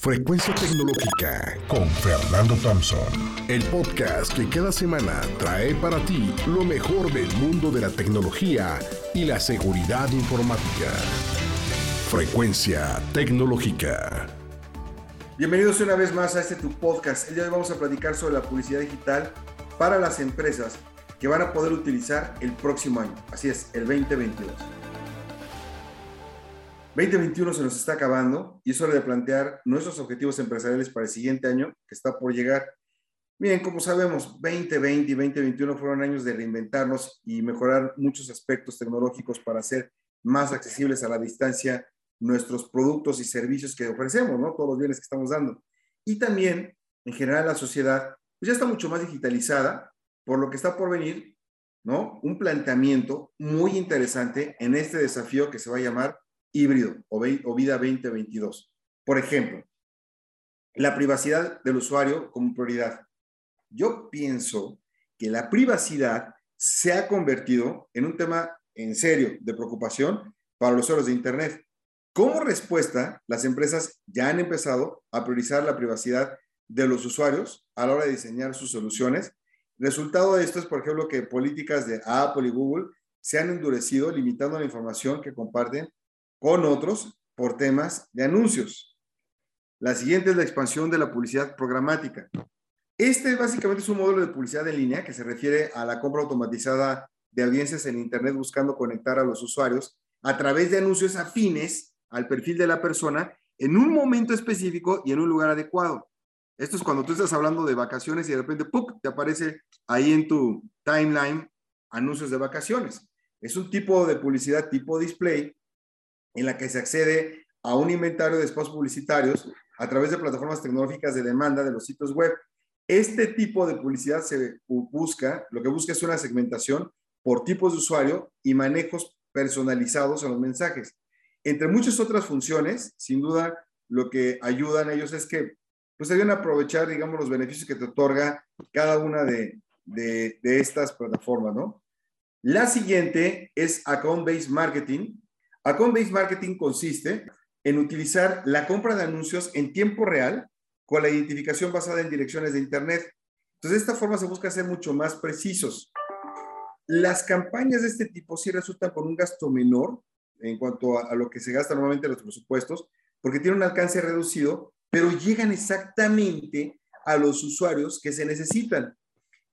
Frecuencia Tecnológica con Fernando Thompson. El podcast que cada semana trae para ti lo mejor del mundo de la tecnología y la seguridad informática. Frecuencia Tecnológica. Bienvenidos una vez más a este tu podcast. El día de hoy vamos a platicar sobre la publicidad digital para las empresas que van a poder utilizar el próximo año. Así es, el 2022. 2021 se nos está acabando y es hora de plantear nuestros objetivos empresariales para el siguiente año que está por llegar. Bien, como sabemos, 2020 y 2021 fueron años de reinventarnos y mejorar muchos aspectos tecnológicos para hacer más accesibles a la distancia nuestros productos y servicios que ofrecemos, ¿no? Todos los bienes que estamos dando. Y también, en general, la sociedad pues ya está mucho más digitalizada, por lo que está por venir, ¿no? Un planteamiento muy interesante en este desafío que se va a llamar híbrido o, vida 2022. Por ejemplo, la privacidad del usuario como prioridad. Yo pienso que la privacidad se ha convertido en un tema en serio de preocupación para los usuarios de Internet. Como respuesta, las empresas ya han empezado a priorizar la privacidad de los usuarios a la hora de diseñar sus soluciones. Resultado de esto es, por ejemplo, que políticas de Apple y Google se han endurecido limitando la información que comparten con otros por temas de anuncios. La siguiente es la expansión de la publicidad programática. Este básicamente es un modelo de publicidad en línea que se refiere a la compra automatizada de audiencias en Internet buscando conectar a los usuarios a través de anuncios afines al perfil de la persona en un momento específico y en un lugar adecuado. Esto es cuando tú estás hablando de vacaciones y de repente ¡puc! te aparece ahí en tu timeline anuncios de vacaciones. Es un tipo de publicidad tipo display en la que se accede a un inventario de espacios publicitarios a través de plataformas tecnológicas de demanda de los sitios web. Este tipo de publicidad se busca, lo que busca es una segmentación por tipos de usuario y manejos personalizados en los mensajes. Entre muchas otras funciones, sin duda, lo que ayudan ellos es que pues a aprovechar, digamos, los beneficios que te otorga cada una de, de, de estas plataformas, ¿no? La siguiente es Account-Based Marketing, Account-based marketing consiste en utilizar la compra de anuncios en tiempo real con la identificación basada en direcciones de Internet. Entonces, de esta forma se busca ser mucho más precisos. Las campañas de este tipo sí resultan con un gasto menor en cuanto a, lo que se gasta normalmente en los presupuestos, porque tienen un alcance reducido, pero llegan exactamente a los usuarios que se necesitan.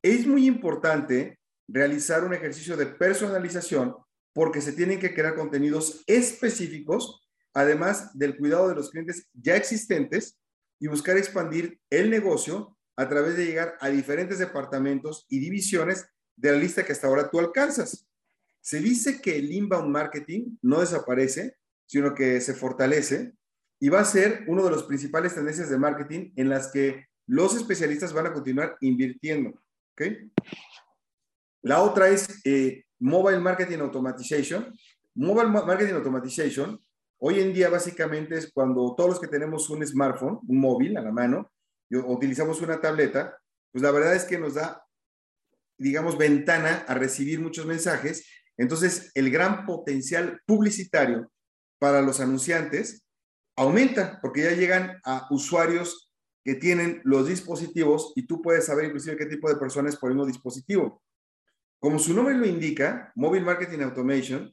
Es muy importante realizar un ejercicio de personalización porque se tienen que crear contenidos específicos, además del cuidado de los clientes ya existentes y buscar expandir el negocio a través de llegar a diferentes departamentos y divisiones de la lista que hasta ahora tú alcanzas. Se dice que el inbound marketing no desaparece, sino que se fortalece y va a ser uno de los principales tendencias de marketing en las que los especialistas van a continuar invirtiendo. ¿okay? La otra es eh, Mobile Marketing Automatization. Mobile Marketing Automatization, hoy en día básicamente es cuando todos los que tenemos un smartphone, un móvil a la mano, utilizamos una tableta, pues la verdad es que nos da, digamos, ventana a recibir muchos mensajes. Entonces, el gran potencial publicitario para los anunciantes aumenta porque ya llegan a usuarios que tienen los dispositivos y tú puedes saber inclusive qué tipo de personas por el dispositivo. Como su nombre lo indica, Mobile Marketing Automation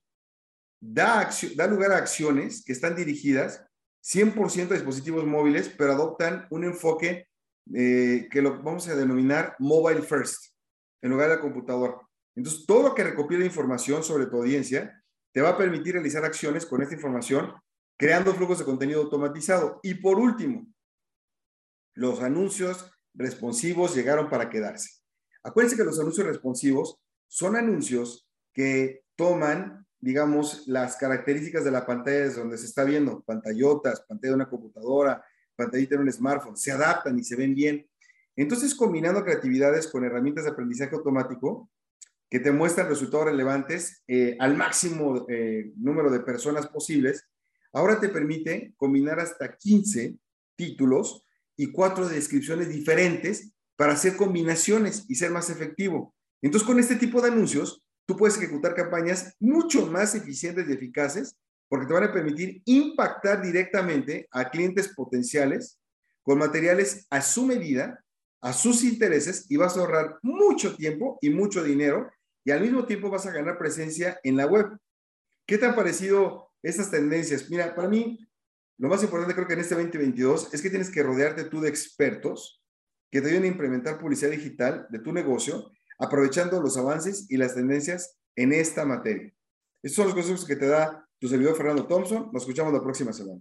da, lugar a acciones que están dirigidas 100% a dispositivos móviles, pero adoptan un enfoque eh, que lo vamos a denominar mobile first, en lugar de la computadora. Entonces, todo lo que recopila información sobre tu audiencia te va a permitir realizar acciones con esta información, creando flujos de contenido automatizado. Y por último, los anuncios responsivos llegaron para quedarse. Acuérdense que los anuncios responsivos son anuncios que toman, digamos, las características de la pantalla desde donde se está viendo, pantallotas, pantalla de una computadora, pantallita de un smartphone, se adaptan y se ven bien. Entonces, combinando creatividades con herramientas de aprendizaje automático que te muestran resultados relevantes eh, al máximo eh, número de personas posibles, ahora te permite combinar hasta 15 títulos y cuatro descripciones diferentes para hacer combinaciones y ser más efectivo. Entonces, con este tipo de anuncios, tú puedes ejecutar campañas mucho más eficientes y eficaces porque te van a permitir impactar directamente a clientes potenciales con materiales a su medida, a sus intereses y vas a ahorrar mucho tiempo y mucho dinero y al mismo tiempo vas a ganar presencia en la web. ¿Qué te han parecido estas tendencias? Mira, para mí, lo más importante creo que en este 2022 es que tienes que rodearte tú de expertos que te ayuden a implementar publicidad digital de tu negocio, aprovechando los avances y las tendencias en esta materia. Estos son los consejos que te da tu servidor Fernando Thompson. Nos escuchamos la próxima semana.